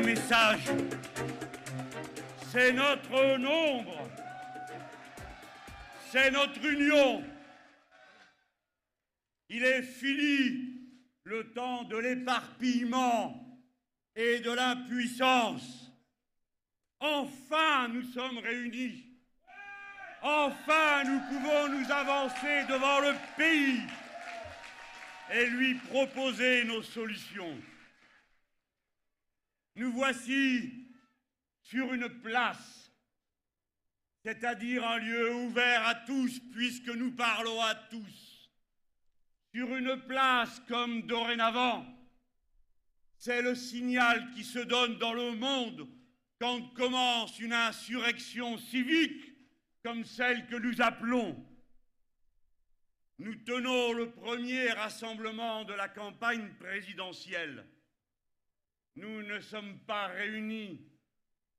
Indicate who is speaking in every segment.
Speaker 1: message. C'est notre nombre. C'est notre union. Il est fini le temps de l'éparpillement et de l'impuissance. Enfin, nous sommes réunis. Enfin, nous pouvons nous avancer devant le pays et lui proposer nos solutions. Nous voici sur une place, c'est-à-dire un lieu ouvert à tous puisque nous parlons à tous. Sur une place comme dorénavant, c'est le signal qui se donne dans le monde quand commence une insurrection civique comme celle que nous appelons. Nous tenons le premier rassemblement de la campagne présidentielle. Nous ne sommes pas réunis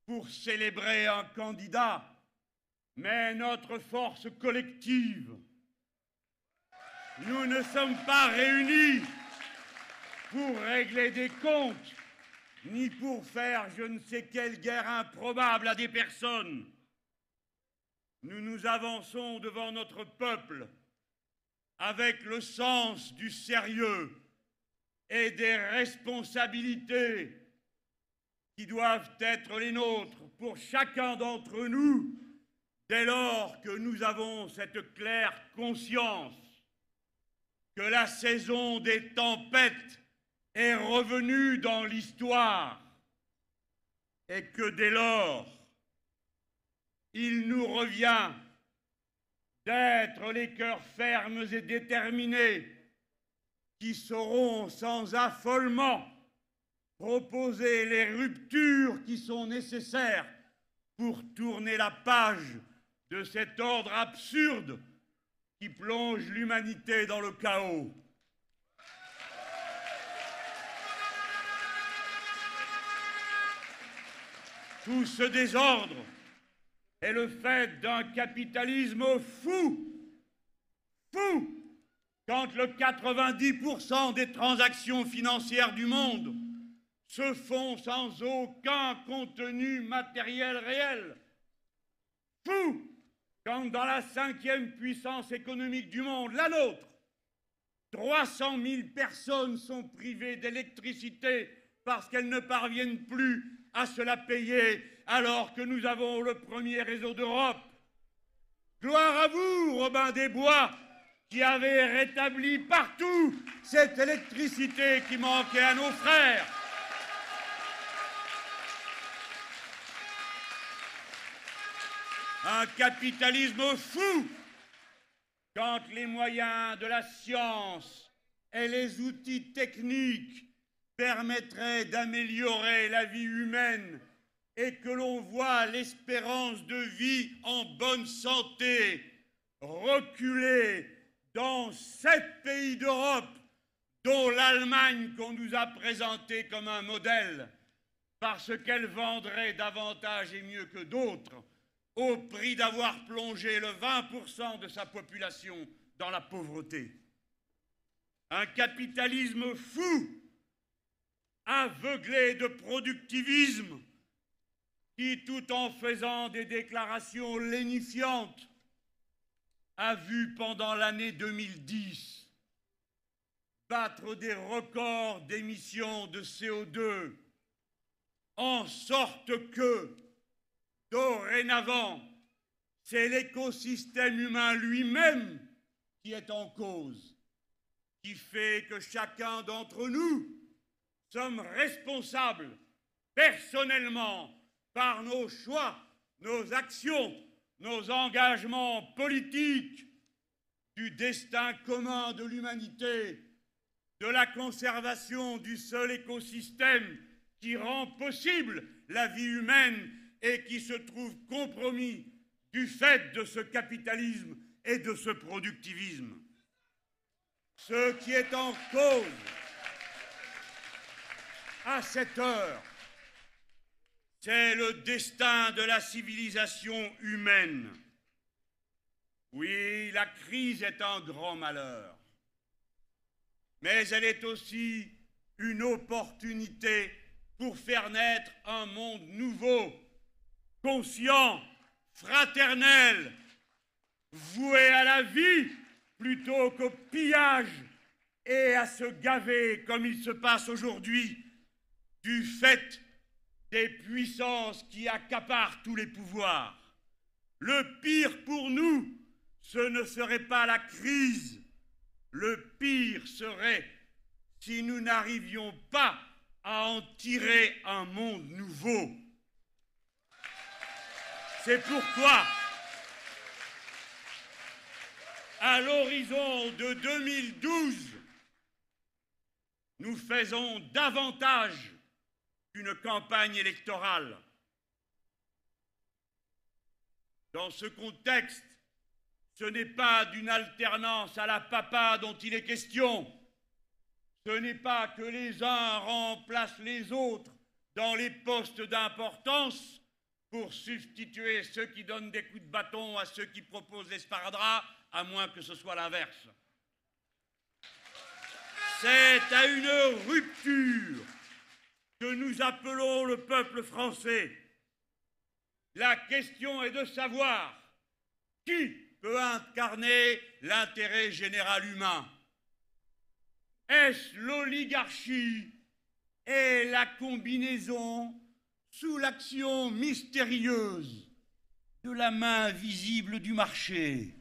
Speaker 1: pour célébrer un candidat, mais notre force collective. Nous ne sommes pas réunis pour régler des comptes, ni pour faire je ne sais quelle guerre improbable à des personnes. Nous nous avançons devant notre peuple avec le sens du sérieux et des responsabilités qui doivent être les nôtres pour chacun d'entre nous dès lors que nous avons cette claire conscience que la saison des tempêtes est revenue dans l'histoire et que dès lors, il nous revient d'être les cœurs fermes et déterminés qui sauront sans affolement proposer les ruptures qui sont nécessaires pour tourner la page de cet ordre absurde qui plonge l'humanité dans le chaos. Tout ce désordre est le fait d'un capitalisme fou, fou, quand le 90% des transactions financières du monde se font sans aucun contenu matériel réel. Fou, quand dans la cinquième puissance économique du monde, la nôtre, 300 000 personnes sont privées d'électricité parce qu'elles ne parviennent plus à se la payer alors que nous avons le premier réseau d'Europe. Gloire à vous, Robin des Bois, qui avez rétabli partout cette électricité qui manquait à nos frères. Un capitalisme fou quand les moyens de la science et les outils techniques permettraient d'améliorer la vie humaine et que l'on voit l'espérance de vie en bonne santé reculer dans sept pays d'Europe, dont l'Allemagne qu'on nous a présentée comme un modèle, parce qu'elle vendrait davantage et mieux que d'autres, au prix d'avoir plongé le 20% de sa population dans la pauvreté. Un capitalisme fou, aveuglé de productivisme, qui, tout en faisant des déclarations lénifiantes, a vu pendant l'année 2010 battre des records d'émissions de CO2, en sorte que, dorénavant, c'est l'écosystème humain lui-même qui est en cause, qui fait que chacun d'entre nous sommes responsables personnellement par nos choix, nos actions, nos engagements politiques, du destin commun de l'humanité, de la conservation du seul écosystème qui rend possible la vie humaine et qui se trouve compromis du fait de ce capitalisme et de ce productivisme. Ce qui est en cause à cette heure, c'est le destin de la civilisation humaine. Oui, la crise est un grand malheur, mais elle est aussi une opportunité pour faire naître un monde nouveau, conscient, fraternel, voué à la vie plutôt qu'au pillage et à se gaver comme il se passe aujourd'hui du fait des puissances qui accaparent tous les pouvoirs. Le pire pour nous, ce ne serait pas la crise, le pire serait si nous n'arrivions pas à en tirer un monde nouveau. C'est pourquoi, à l'horizon de 2012, nous faisons davantage qu'une campagne électorale. Dans ce contexte, ce n'est pas d'une alternance à la papa dont il est question. Ce n'est pas que les uns remplacent les autres dans les postes d'importance pour substituer ceux qui donnent des coups de bâton à ceux qui proposent l'esparadrap, à moins que ce soit l'inverse. C'est à une rupture que nous appelons le peuple français. La question est de savoir qui peut incarner l'intérêt général humain. Est-ce l'oligarchie et la combinaison sous l'action mystérieuse de la main visible du marché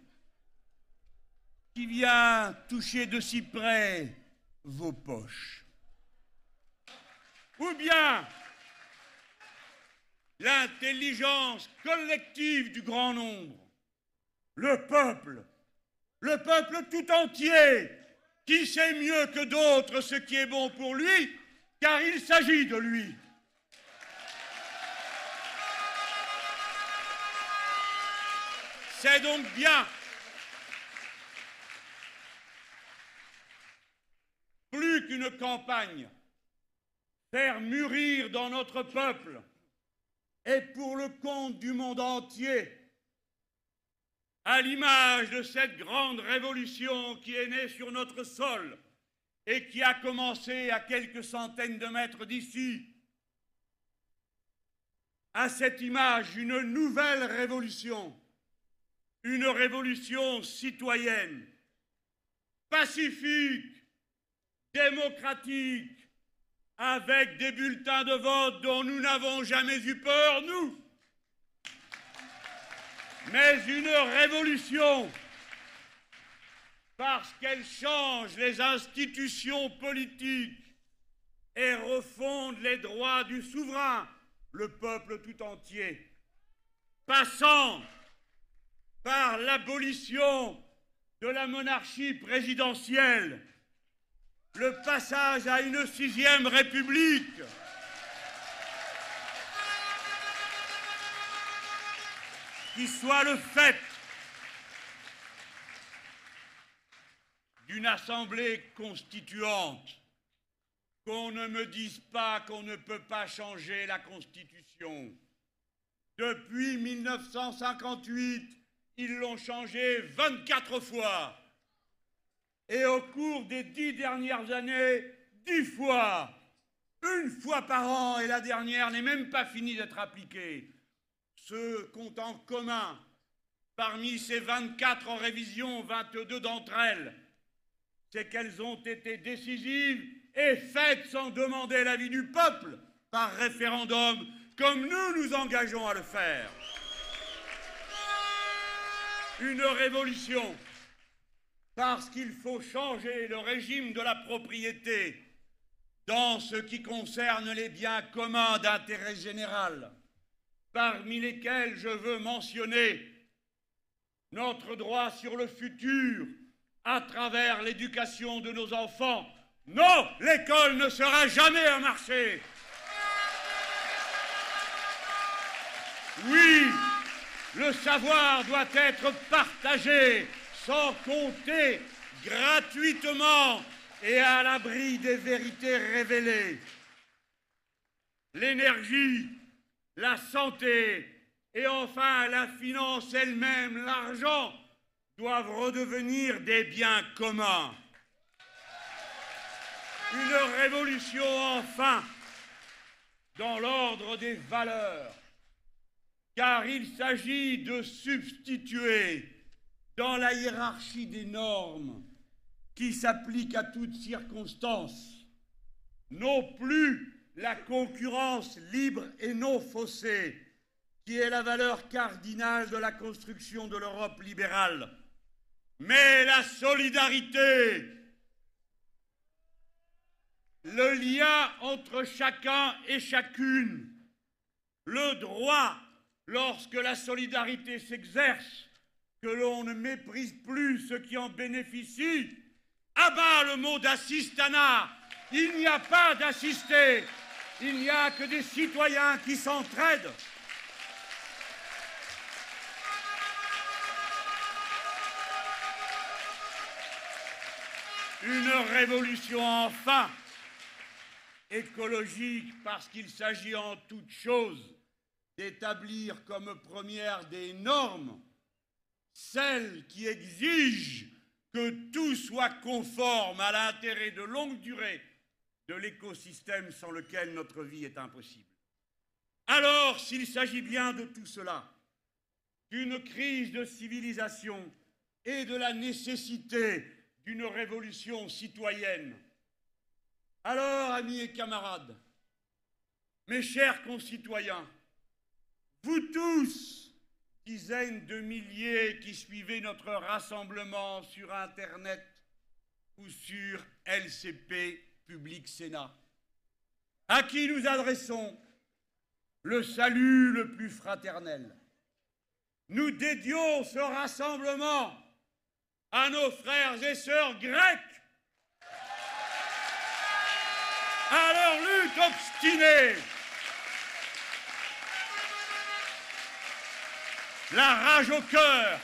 Speaker 1: qui vient toucher de si près vos poches? Ou bien l'intelligence collective du grand nombre, le peuple, le peuple tout entier, qui sait mieux que d'autres ce qui est bon pour lui, car il s'agit de lui. C'est donc bien. Plus qu'une campagne faire mûrir dans notre peuple et pour le compte du monde entier, à l'image de cette grande révolution qui est née sur notre sol et qui a commencé à quelques centaines de mètres d'ici, à cette image une nouvelle révolution, une révolution citoyenne, pacifique, démocratique, avec des bulletins de vote dont nous n'avons jamais eu peur, nous. Mais une révolution, parce qu'elle change les institutions politiques et refonde les droits du souverain, le peuple tout entier, passant par l'abolition de la monarchie présidentielle le passage à une sixième république. qui soit le fait d'une assemblée constituante, qu'on ne me dise pas qu'on ne peut pas changer la Constitution. Depuis 1958, ils l'ont changée 24 fois. Et au cours des dix dernières années, dix fois, une fois par an, et la dernière n'est même pas finie d'être appliquée. Ce qu'ont en commun, parmi ces 24 en révision, 22 d'entre elles, c'est qu'elles ont été décisives et faites sans demander l'avis du peuple par référendum, comme nous nous engageons à le faire. Une révolution parce qu'il faut changer le régime de la propriété dans ce qui concerne les biens communs d'intérêt général, parmi lesquels je veux mentionner notre droit sur le futur à travers l'éducation de nos enfants. Non, l'école ne sera jamais un marché. Oui, le savoir doit être partagé sans compter gratuitement et à l'abri des vérités révélées. L'énergie, la santé et enfin la finance elle-même, l'argent, doivent redevenir des biens communs. Une révolution enfin dans l'ordre des valeurs, car il s'agit de substituer dans la hiérarchie des normes qui s'appliquent à toutes circonstances, non plus la concurrence libre et non faussée, qui est la valeur cardinale de la construction de l'Europe libérale, mais la solidarité, le lien entre chacun et chacune, le droit, lorsque la solidarité s'exerce, que l'on ne méprise plus ceux qui en bénéficient. Ah bas le mot d'assistanat Il n'y a pas d'assisté, il n'y a que des citoyens qui s'entraident. Une révolution enfin écologique parce qu'il s'agit en toute chose d'établir comme première des normes celles qui exigent que tout soit conforme à l'intérêt de longue durée de l'écosystème sans lequel notre vie est impossible. Alors, s'il s'agit bien de tout cela, d'une crise de civilisation et de la nécessité d'une révolution citoyenne, alors, amis et camarades, mes chers concitoyens, vous tous, dizaines de milliers qui suivaient notre rassemblement sur Internet ou sur LCP Public Sénat, à qui nous adressons le salut le plus fraternel. Nous dédions ce rassemblement à nos frères et sœurs grecs, à leur lutte obstinée, la rage au cœur.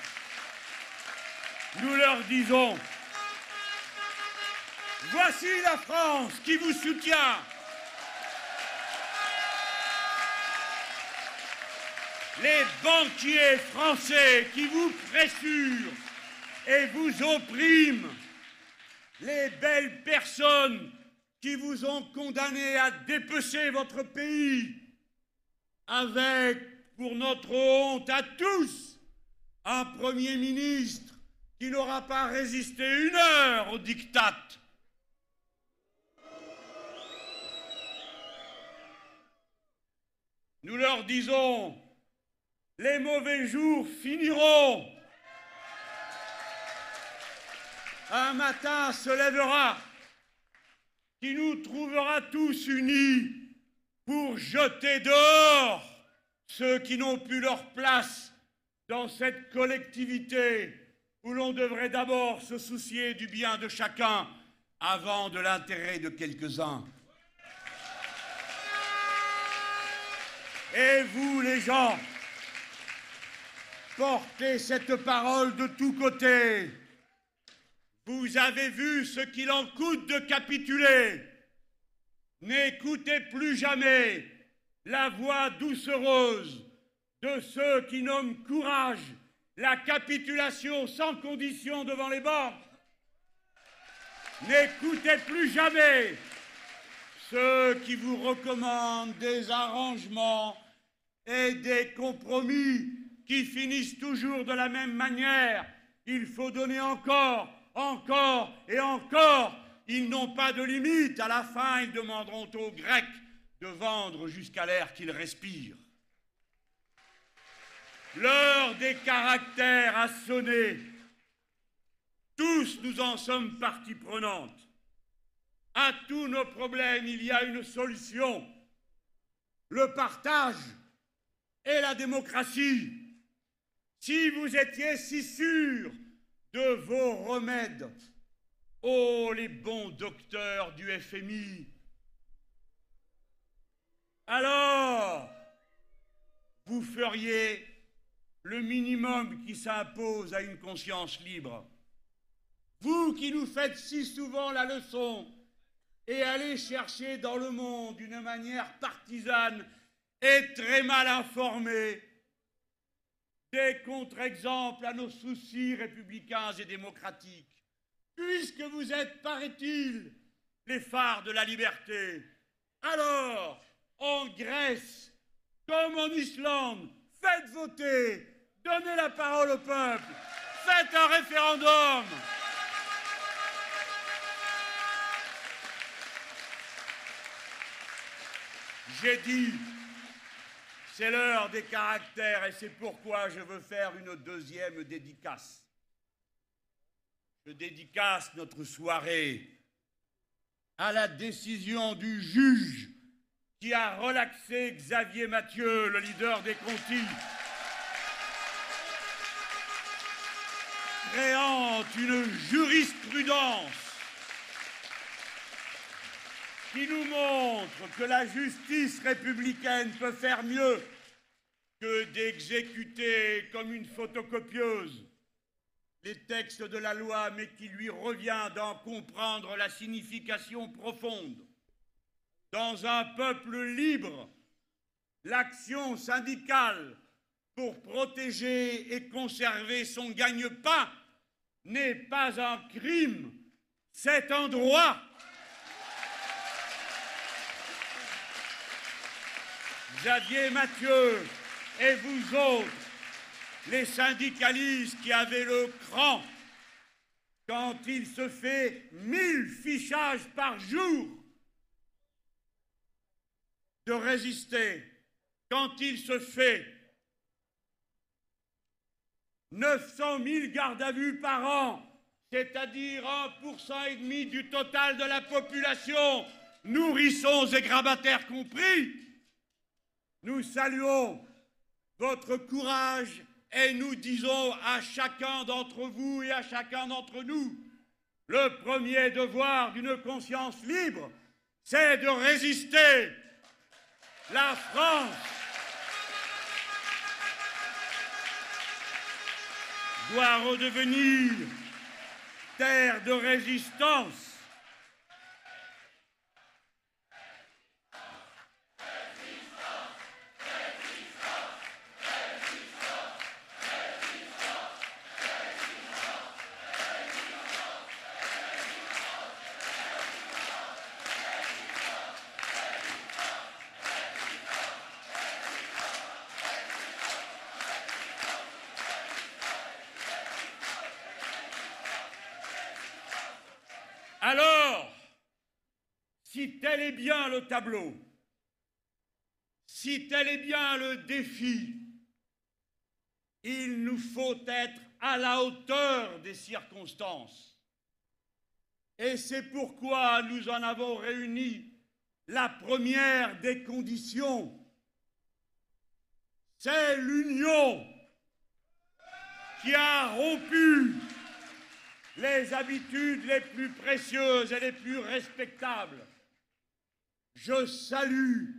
Speaker 1: Nous leur disons, voici la France qui vous soutient. Les banquiers français qui vous pressurent et vous oppriment. Les belles personnes qui vous ont condamné à dépecer votre pays avec, pour notre honte à tous, un Premier ministre qui n'aura pas résisté une heure au diktat. Nous leur disons, les mauvais jours finiront. Un matin se lèvera qui nous trouvera tous unis pour jeter dehors ceux qui n'ont plus leur place dans cette collectivité où l'on devrait d'abord se soucier du bien de chacun avant de l'intérêt de quelques-uns. Et vous, les gens, portez cette parole de tous côtés. Vous avez vu ce qu'il en coûte de capituler. N'écoutez plus jamais la voix doucereuse de ceux qui nomment courage la capitulation sans condition devant les banques. N'écoutez plus jamais ceux qui vous recommandent des arrangements et des compromis qui finissent toujours de la même manière. Il faut donner encore, encore et encore. Ils n'ont pas de limite. À la fin, ils demanderont aux Grecs de vendre jusqu'à l'air qu'ils respirent. L'heure des caractères a sonné. Tous nous en sommes partie prenante. À tous nos problèmes, il y a une solution. Le partage et la démocratie. Si vous étiez si sûrs de vos remèdes, oh les bons docteurs du FMI, alors vous feriez le minimum qui s'impose à une conscience libre. Vous qui nous faites si souvent la leçon et allez chercher dans le monde d'une manière partisane et très mal informée des contre-exemples à nos soucis républicains et démocratiques, puisque vous êtes, paraît-il, les phares de la liberté. Alors, en Grèce, comme en Islande, faites voter, donnez la parole au peuple, faites un référendum. J'ai dit, c'est l'heure des caractères et c'est pourquoi je veux faire une deuxième dédicace. Je dédicace notre soirée à la décision du juge qui a relaxé Xavier Mathieu, le leader des Contis, créant une jurisprudence qui nous montre que la justice républicaine peut faire mieux que d'exécuter comme une photocopieuse les textes de la loi, mais qui lui revient d'en comprendre la signification profonde. Dans un peuple libre, l'action syndicale pour protéger et conserver son gagne-pain n'est pas un crime, c'est un droit. Xavier Mathieu et vous autres, les syndicalistes qui avaient le cran, quand il se fait mille fichages par jour, de résister, quand il se fait. 900 000 gardes à vue par an, c'est-à-dire 1% et demi du total de la population, nourrissons et grabataires compris, nous saluons votre courage et nous disons à chacun d'entre vous et à chacun d'entre nous, le premier devoir d'une conscience libre, c'est de résister. La France doit redevenir terre de résistance si tel est bien le tableau, si tel est bien le défi, il nous faut être à la hauteur des circonstances. Et c'est pourquoi nous en avons réuni la première des conditions. C'est l'union qui a rompu les habitudes les plus précieuses et les plus respectables je salue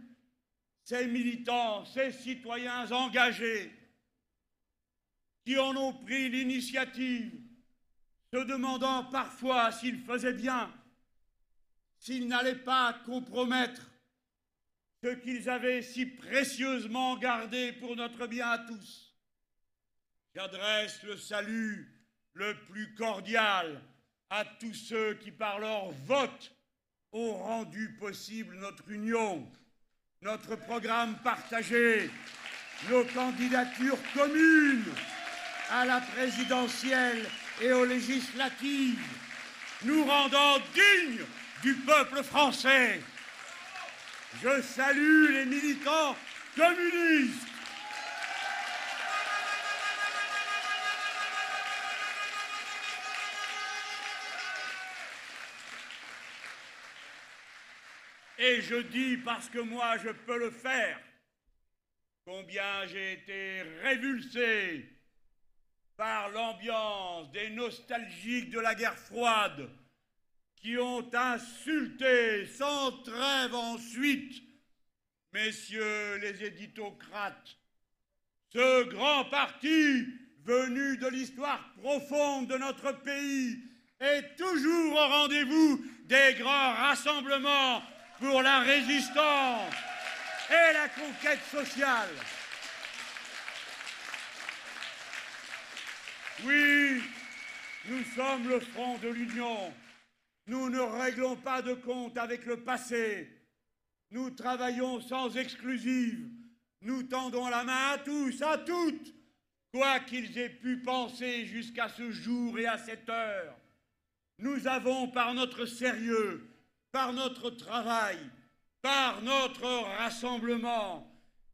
Speaker 1: ces militants, ces citoyens engagés qui en ont pris l'initiative, se demandant parfois s'ils faisaient bien, s'ils n'allaient pas compromettre ce qu'ils avaient si précieusement gardé pour notre bien à tous. J'adresse le salut le plus cordial à tous ceux qui, par leur vote, ont rendu possible notre union, notre programme partagé, nos candidatures communes à la présidentielle et aux législatives, nous rendant dignes du peuple français. Je salue les militants communistes Et je dis, parce que moi je peux le faire, combien j'ai été révulsé par l'ambiance des nostalgiques de la guerre froide qui ont insulté sans trêve ensuite, messieurs les éditocrates, ce grand parti venu de l'histoire profonde de notre pays est toujours au rendez-vous des grands rassemblements pour la résistance et la conquête sociale. Oui, nous sommes le front de l'Union. Nous ne réglons pas de compte avec le passé. Nous travaillons sans exclusive. Nous tendons la main à tous, à toutes, quoi qu'ils aient pu penser jusqu'à ce jour et à cette heure. Nous avons, par notre sérieux, par notre travail, par notre rassemblement,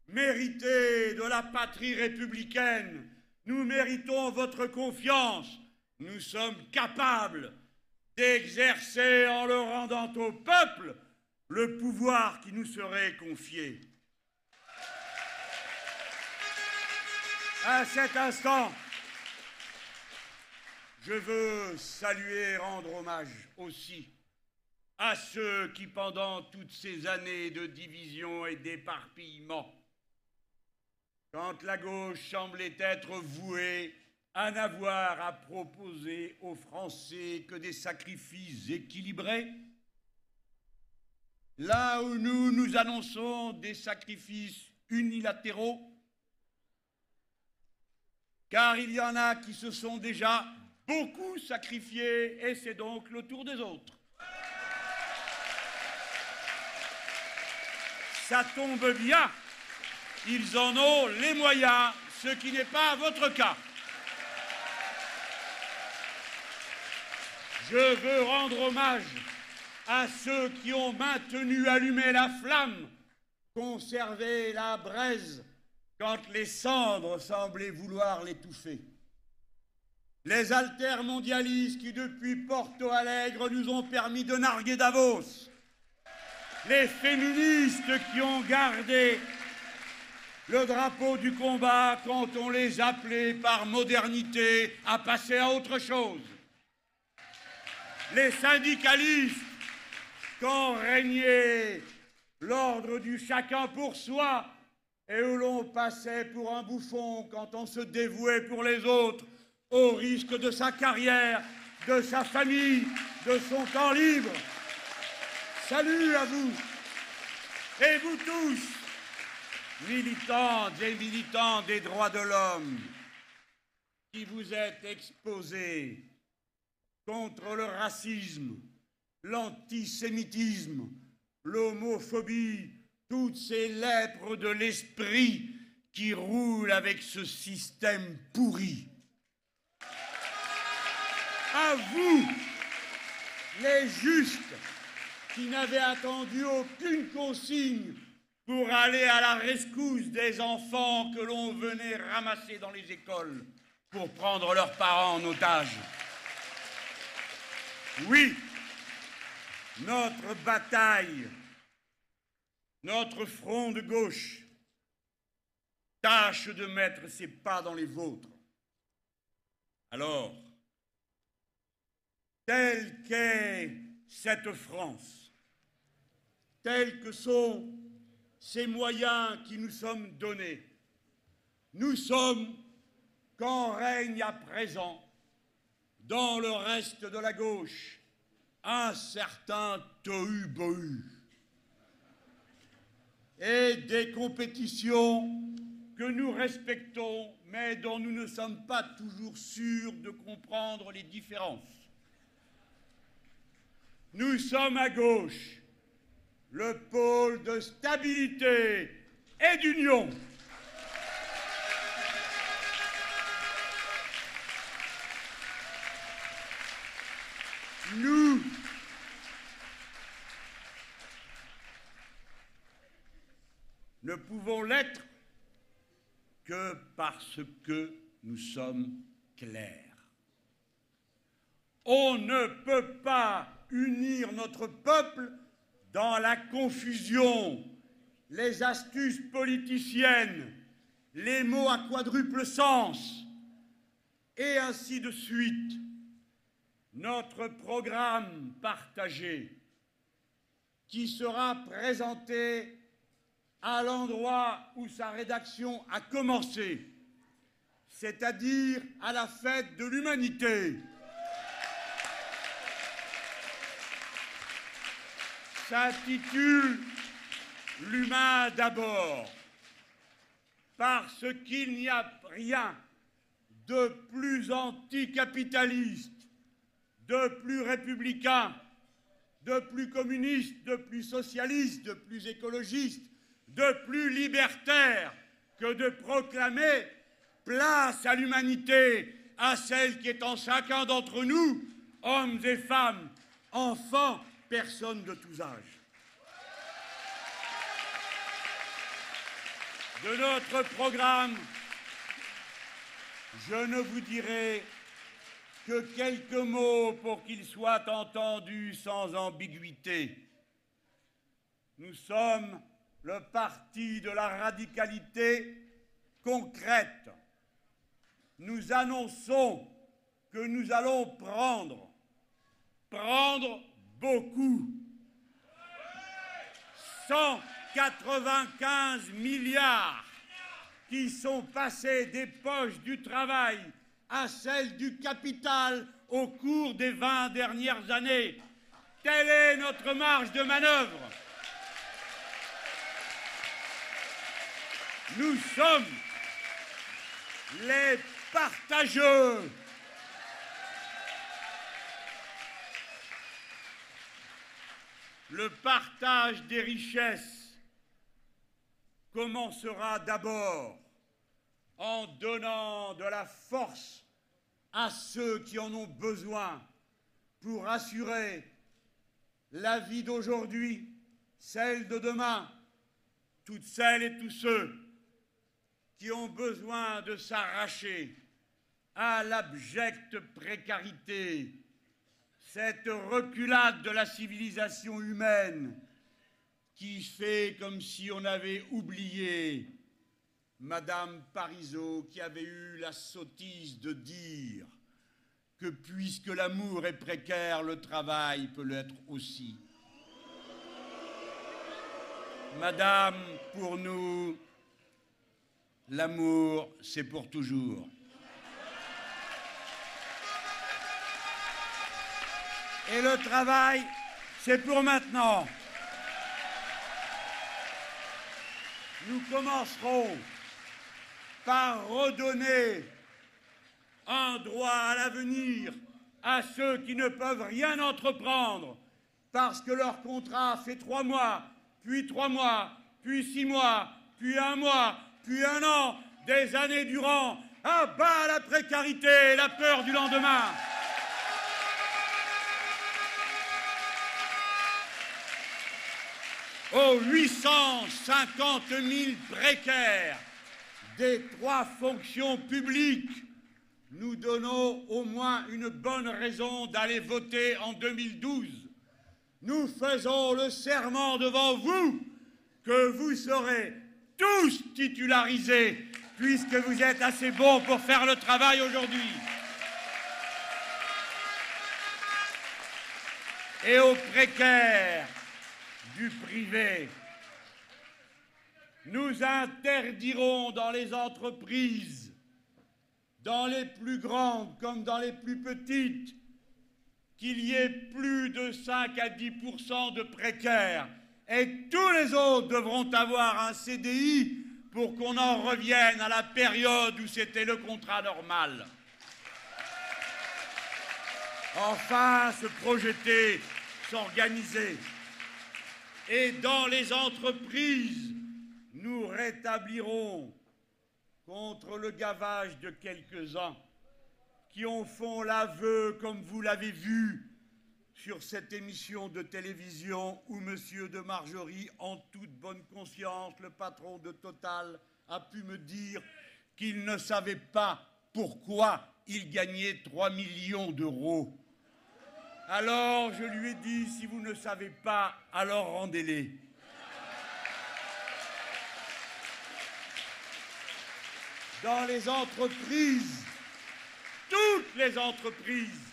Speaker 1: mérité de la patrie républicaine. Nous méritons votre confiance. Nous sommes capables d'exercer en le rendant au peuple le pouvoir qui nous serait confié. À cet instant, je veux saluer et rendre hommage aussi à ceux qui, pendant toutes ces années de division et d'éparpillement, quand la gauche semblait être vouée à n'avoir à proposer aux Français que des sacrifices équilibrés, là où nous nous annonçons des sacrifices unilatéraux, car il y en a qui se sont déjà beaucoup sacrifiés et c'est donc le tour des autres. Ça tombe bien, ils en ont les moyens, ce qui n'est pas votre cas. Je veux rendre hommage à ceux qui ont maintenu allumée la flamme, conservé la braise quand les cendres semblaient vouloir l'étouffer. Les altermondialistes qui, depuis Porto Alegre, nous ont permis de narguer Davos. Les féministes qui ont gardé le drapeau du combat quand on les appelait par modernité à passer à autre chose. Les syndicalistes quand régnait l'ordre du chacun pour soi et où l'on passait pour un bouffon quand on se dévouait pour les autres au risque de sa carrière, de sa famille, de son temps libre. Salut à vous et vous tous, militantes et militants des droits de l'homme, qui vous êtes exposés contre le racisme, l'antisémitisme, l'homophobie, toutes ces lèpres de l'esprit qui roulent avec ce système pourri. À vous, les justes, qui n'avaient attendu aucune consigne pour aller à la rescousse des enfants que l'on venait ramasser dans les écoles pour prendre leurs parents en otage. Oui, notre bataille, notre front de gauche, tâche de mettre ses pas dans les vôtres. Alors, telle qu'est cette France, tels que sont ces moyens qui nous sommes donnés, nous sommes, quand règne à présent, dans le reste de la gauche, un certain tohu-bohu. Et des compétitions que nous respectons, mais dont nous ne sommes pas toujours sûrs de comprendre les différences. Nous sommes à gauche, le pôle de stabilité et d'union. Nous, ne pouvons l'être que parce que nous sommes clairs. On ne peut pas unir notre peuple dans la confusion, les astuces politiciennes, les mots à quadruple sens, et ainsi de suite. Notre programme partagé, qui sera présenté à l'endroit où sa rédaction a commencé, c'est-à-dire à la fête de l'humanité. S'intitule L'humain d'abord, parce qu'il n'y a rien de plus anticapitaliste, de plus républicain de plus communiste, de plus socialiste, de plus écologiste, de plus libertaire que de proclamer place à l'humanité, à celle qui est en chacun d'entre nous, hommes et femmes, enfants, personnes de tous âges. De notre programme, je ne vous dirai que quelques mots pour qu'ils soient entendus sans ambiguïté. Nous sommes le parti de la radicalité concrète. Nous annonçons que nous allons prendre, prendre beaucoup, 195 milliards qui sont passés des poches du travail à celles du capital au cours des 20 dernières années. Telle est notre marge de manœuvre. Nous sommes les partageux. Le partage des richesses commencera d'abord en donnant de la force à ceux qui en ont besoin pour assurer la vie d'aujourd'hui, celle de demain, toutes celles et tous ceux qui ont besoin de s'arracher à l'abjecte précarité, cette reculade de la civilisation humaine qui fait comme si on avait oublié Madame Parisot qui avait eu la sottise de dire que puisque l'amour est précaire, le travail peut l'être aussi. Madame, pour nous, l'amour, c'est pour toujours. Et le travail, c'est pour maintenant. Nous commencerons par redonner un droit à l'avenir à ceux qui ne peuvent rien entreprendre parce que leur contrat fait trois mois, puis trois mois, puis six mois, puis un mois, puis un an, des années durant, à bas la précarité et la peur du lendemain. Aux 850 000 précaires des trois fonctions publiques, nous donnons au moins une bonne raison d'aller voter en 2012. Nous faisons le serment devant vous que vous serez tous titularisés puisque vous êtes assez bons pour faire le travail aujourd'hui. Et aux précaires du privé, nous interdirons dans les entreprises, dans les plus grandes comme dans les plus petites, qu'il y ait plus de 5 à 10% de précaires. Et tous les autres devront avoir un CDI pour qu'on en revienne à la période où c'était le contrat normal. Enfin, se projeter, s'organiser. Et dans les entreprises, nous rétablirons contre le gavage de quelques-uns qui en font l'aveu, comme vous l'avez vu sur cette émission de télévision où M. de Margerie, en toute bonne conscience, le patron de Total, a pu me dire qu'il ne savait pas pourquoi il gagnait 3 millions d'euros. Alors je lui ai dit, si vous ne savez pas, alors rendez-les. dans les entreprises, toutes les entreprises,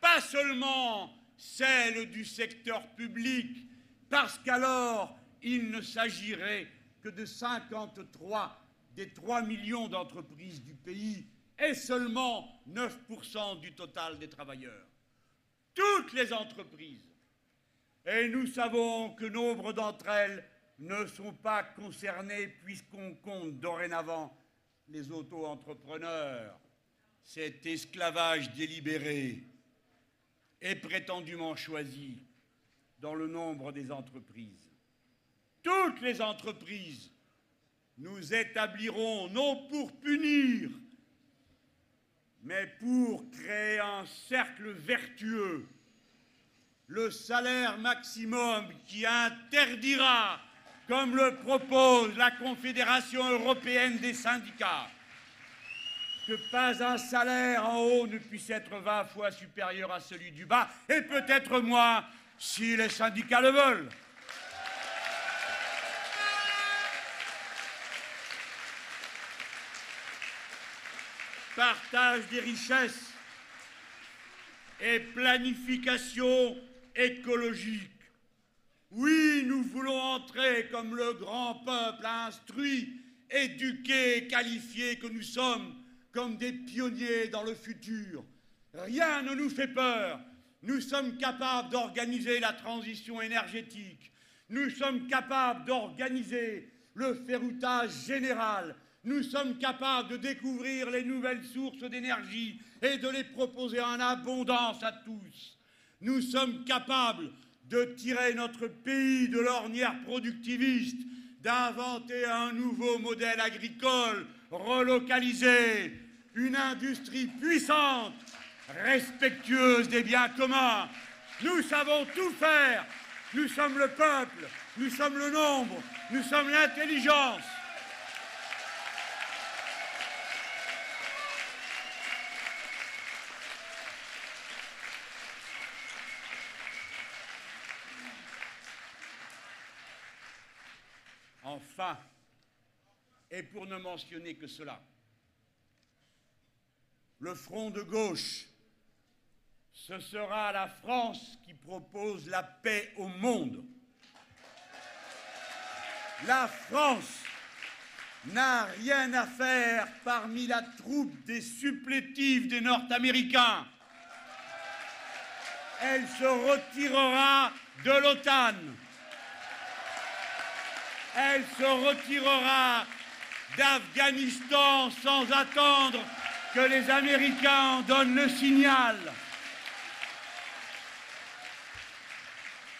Speaker 1: pas seulement celles du secteur public, parce qu'alors il ne s'agirait que de 53 des 3 millions d'entreprises du pays et seulement 9% du total des travailleurs. Toutes les entreprises. Et nous savons que nombre d'entre elles ne sont pas concernés puisqu'on compte dorénavant les auto-entrepreneurs, cet esclavage délibéré. est prétendument choisi dans le nombre des entreprises. Toutes les entreprises nous établirons non pour punir, mais pour créer un cercle vertueux, le salaire maximum qui interdira, comme le propose la Confédération européenne des syndicats, que pas un salaire en haut ne puisse être 20 fois supérieur à celui du bas, et peut-être moins si les syndicats le veulent. Partage des richesses et planification écologique. Oui, nous voulons entrer comme le grand peuple instruit, éduqué, qualifié que nous sommes comme des pionniers dans le futur. Rien ne nous fait peur. Nous sommes capables d'organiser la transition énergétique. Nous sommes capables d'organiser le ferroutage général. Nous sommes capables de découvrir les nouvelles sources d'énergie et de les proposer en abondance à tous. Nous sommes capables de tirer notre pays de l'ornière productiviste, d'inventer un nouveau modèle agricole relocalisé, une industrie puissante, respectueuse des biens communs. Nous savons tout faire. Nous sommes le peuple, nous sommes le nombre, nous sommes l'intelligence. Et pour ne mentionner que cela, le front de gauche, ce sera la France qui propose la paix au monde. La France n'a rien à faire parmi la troupe des supplétifs des Nord-Américains. Elle se retirera de l'OTAN. Elle se retirera d'Afghanistan sans attendre que les Américains donnent le signal.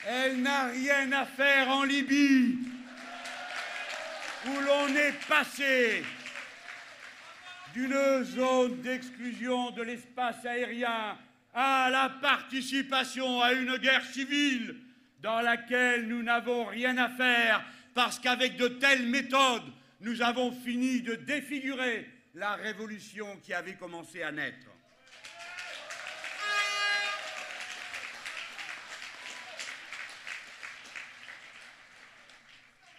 Speaker 1: Elle n'a rien à faire en Libye, où l'on est passé d'une zone d'exclusion de l'espace aérien à la participation à une guerre civile dans laquelle nous n'avons rien à faire parce qu'avec de telles méthodes, nous avons fini de défigurer la révolution qui avait commencé à naître.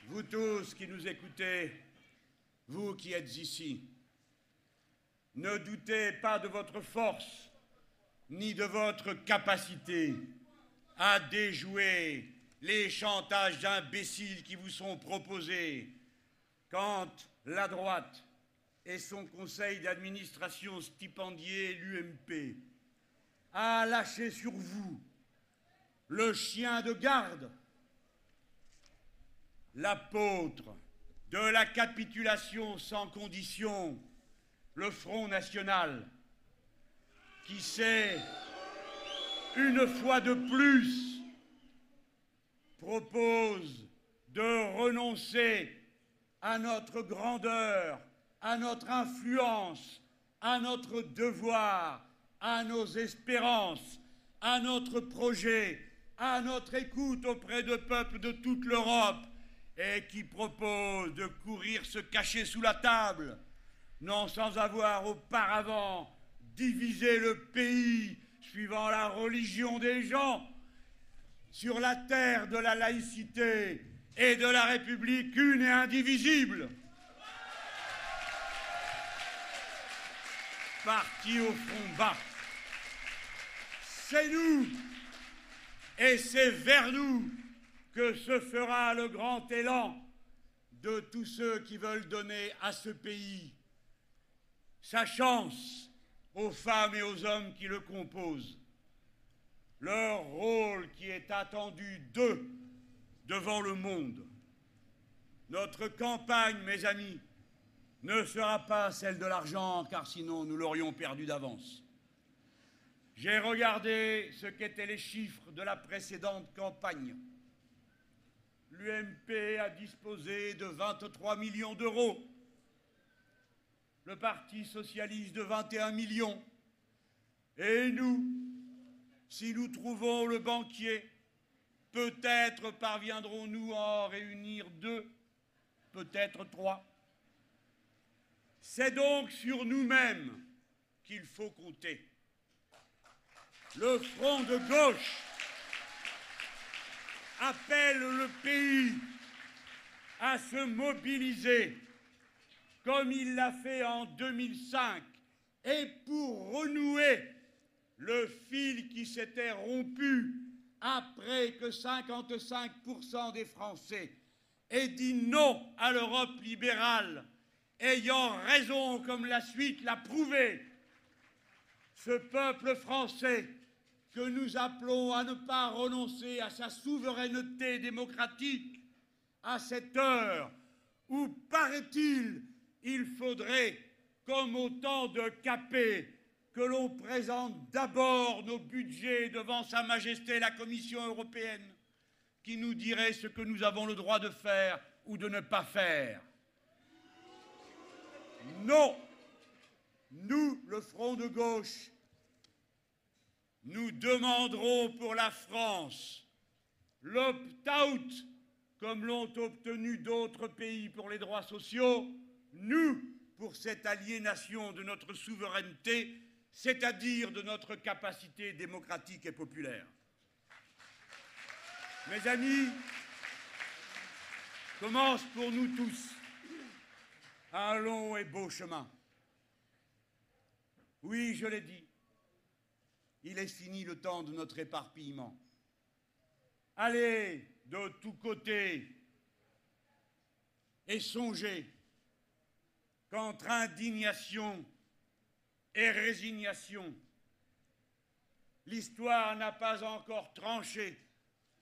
Speaker 1: Vous tous qui nous écoutez, vous qui êtes ici, ne doutez pas de votre force ni de votre capacité à déjouer les chantages imbéciles qui vous sont proposés. Quand la droite et son conseil d'administration stipendié, l'UMP, a lâché sur vous le chien de garde, l'apôtre de la capitulation sans condition, le Front National, qui sait, une fois de plus, propose de renoncer à notre grandeur, à notre influence, à notre devoir, à nos espérances, à notre projet, à notre écoute auprès de peuples de toute l'Europe, et qui propose de courir se cacher sous la table, non sans avoir auparavant divisé le pays suivant la religion des gens, sur la terre de la laïcité et de la République une et indivisible. Parti au front bas. C'est nous et c'est vers nous que se fera le grand élan de tous ceux qui veulent donner à ce pays sa chance aux femmes et aux hommes qui le composent, leur rôle qui est attendu d'eux devant le monde. Notre campagne, mes amis, ne sera pas celle de l'argent, car sinon nous l'aurions perdu d'avance. J'ai regardé ce qu'étaient les chiffres de la précédente campagne. L'UMP a disposé de 23 millions d'euros, le Parti socialiste de 21 millions, et nous, si nous trouvons le banquier, peut-être parviendrons-nous à en réunir deux, peut-être trois. C'est donc sur nous-mêmes qu'il faut compter. Le front de gauche appelle le pays à se mobiliser comme il l'a fait en 2005 et pour renouer le fil qui s'était rompu après que 55% des Français aient dit non à l'Europe libérale, ayant raison comme la suite l'a prouvé, ce peuple français que nous appelons à ne pas renoncer à sa souveraineté démocratique à cette heure où, paraît-il, il faudrait, comme au temps de Capet, que l'on présente d'abord nos budgets devant Sa Majesté la Commission européenne, qui nous dirait ce que nous avons le droit de faire ou de ne pas faire. Non, nous, le Front de gauche, nous demanderons pour la France l'opt-out, comme l'ont obtenu d'autres pays pour les droits sociaux, nous, pour cette aliénation de notre souveraineté, c'est-à-dire de notre capacité démocratique et populaire. Mes amis, commence pour nous tous un long et beau chemin. Oui, je l'ai dit, il est fini le temps de notre éparpillement. Allez de tous côtés et songez qu'entre indignation et résignation, l'histoire n'a pas encore tranché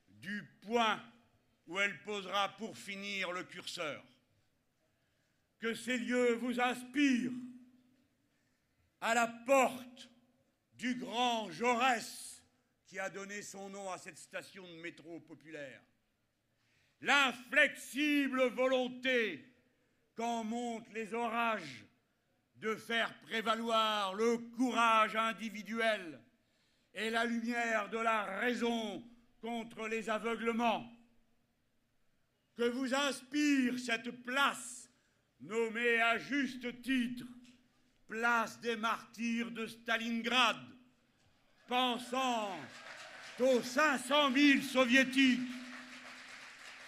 Speaker 1: du point où elle posera pour finir le curseur. Que ces lieux vous inspirent à la porte du grand Jaurès qui a donné son nom à cette station de métro populaire. L'inflexible volonté, quand montent les orages, de faire prévaloir le courage individuel et la lumière de la raison contre les aveuglements. Que vous inspire cette place nommée à juste titre place des martyrs de Stalingrad, pensant aux 500 000 soviétiques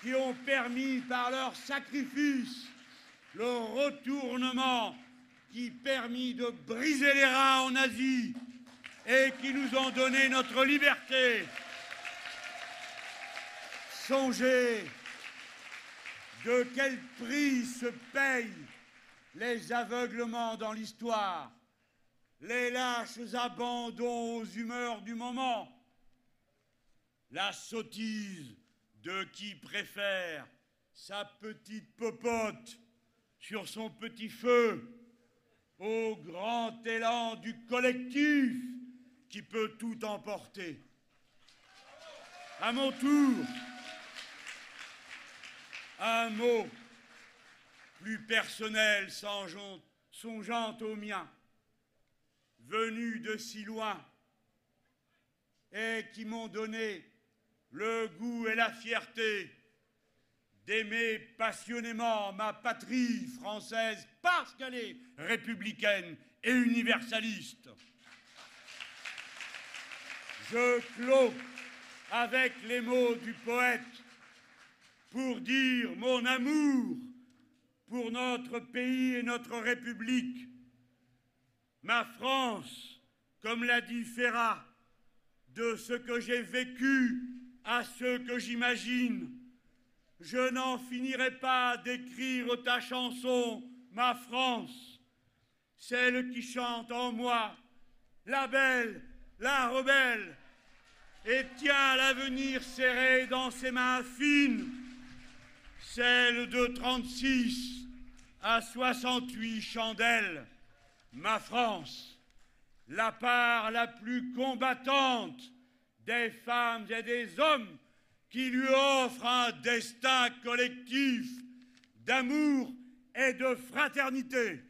Speaker 1: qui ont permis par leur sacrifice le retournement qui permit de briser les rats en Asie et qui nous ont donné notre liberté. Songez de quel prix se payent les aveuglements dans l'histoire, les lâches abandons aux humeurs du moment, la sottise de qui préfère sa petite popote sur son petit feu au grand élan du collectif qui peut tout emporter. À mon tour, un mot plus personnel songeant au mien, venus de si loin et qui m'ont donné le goût et la fierté d'aimer passionnément ma patrie française parce qu'elle est républicaine et universaliste. Je clôt avec les mots du poète pour dire mon amour pour notre pays et notre République. Ma France, comme l'a dit Ferrat, de ce que j'ai vécu à ce que j'imagine, je n'en finirai pas d'écrire ta chanson, ma France, celle qui chante en moi, la belle, la rebelle, et tient l'avenir serré dans ses mains fines, celle de 36 à 68 chandelles, ma France, la part la plus combattante des femmes et des hommes qui lui offrent un destin collectif d'amour et de fraternité.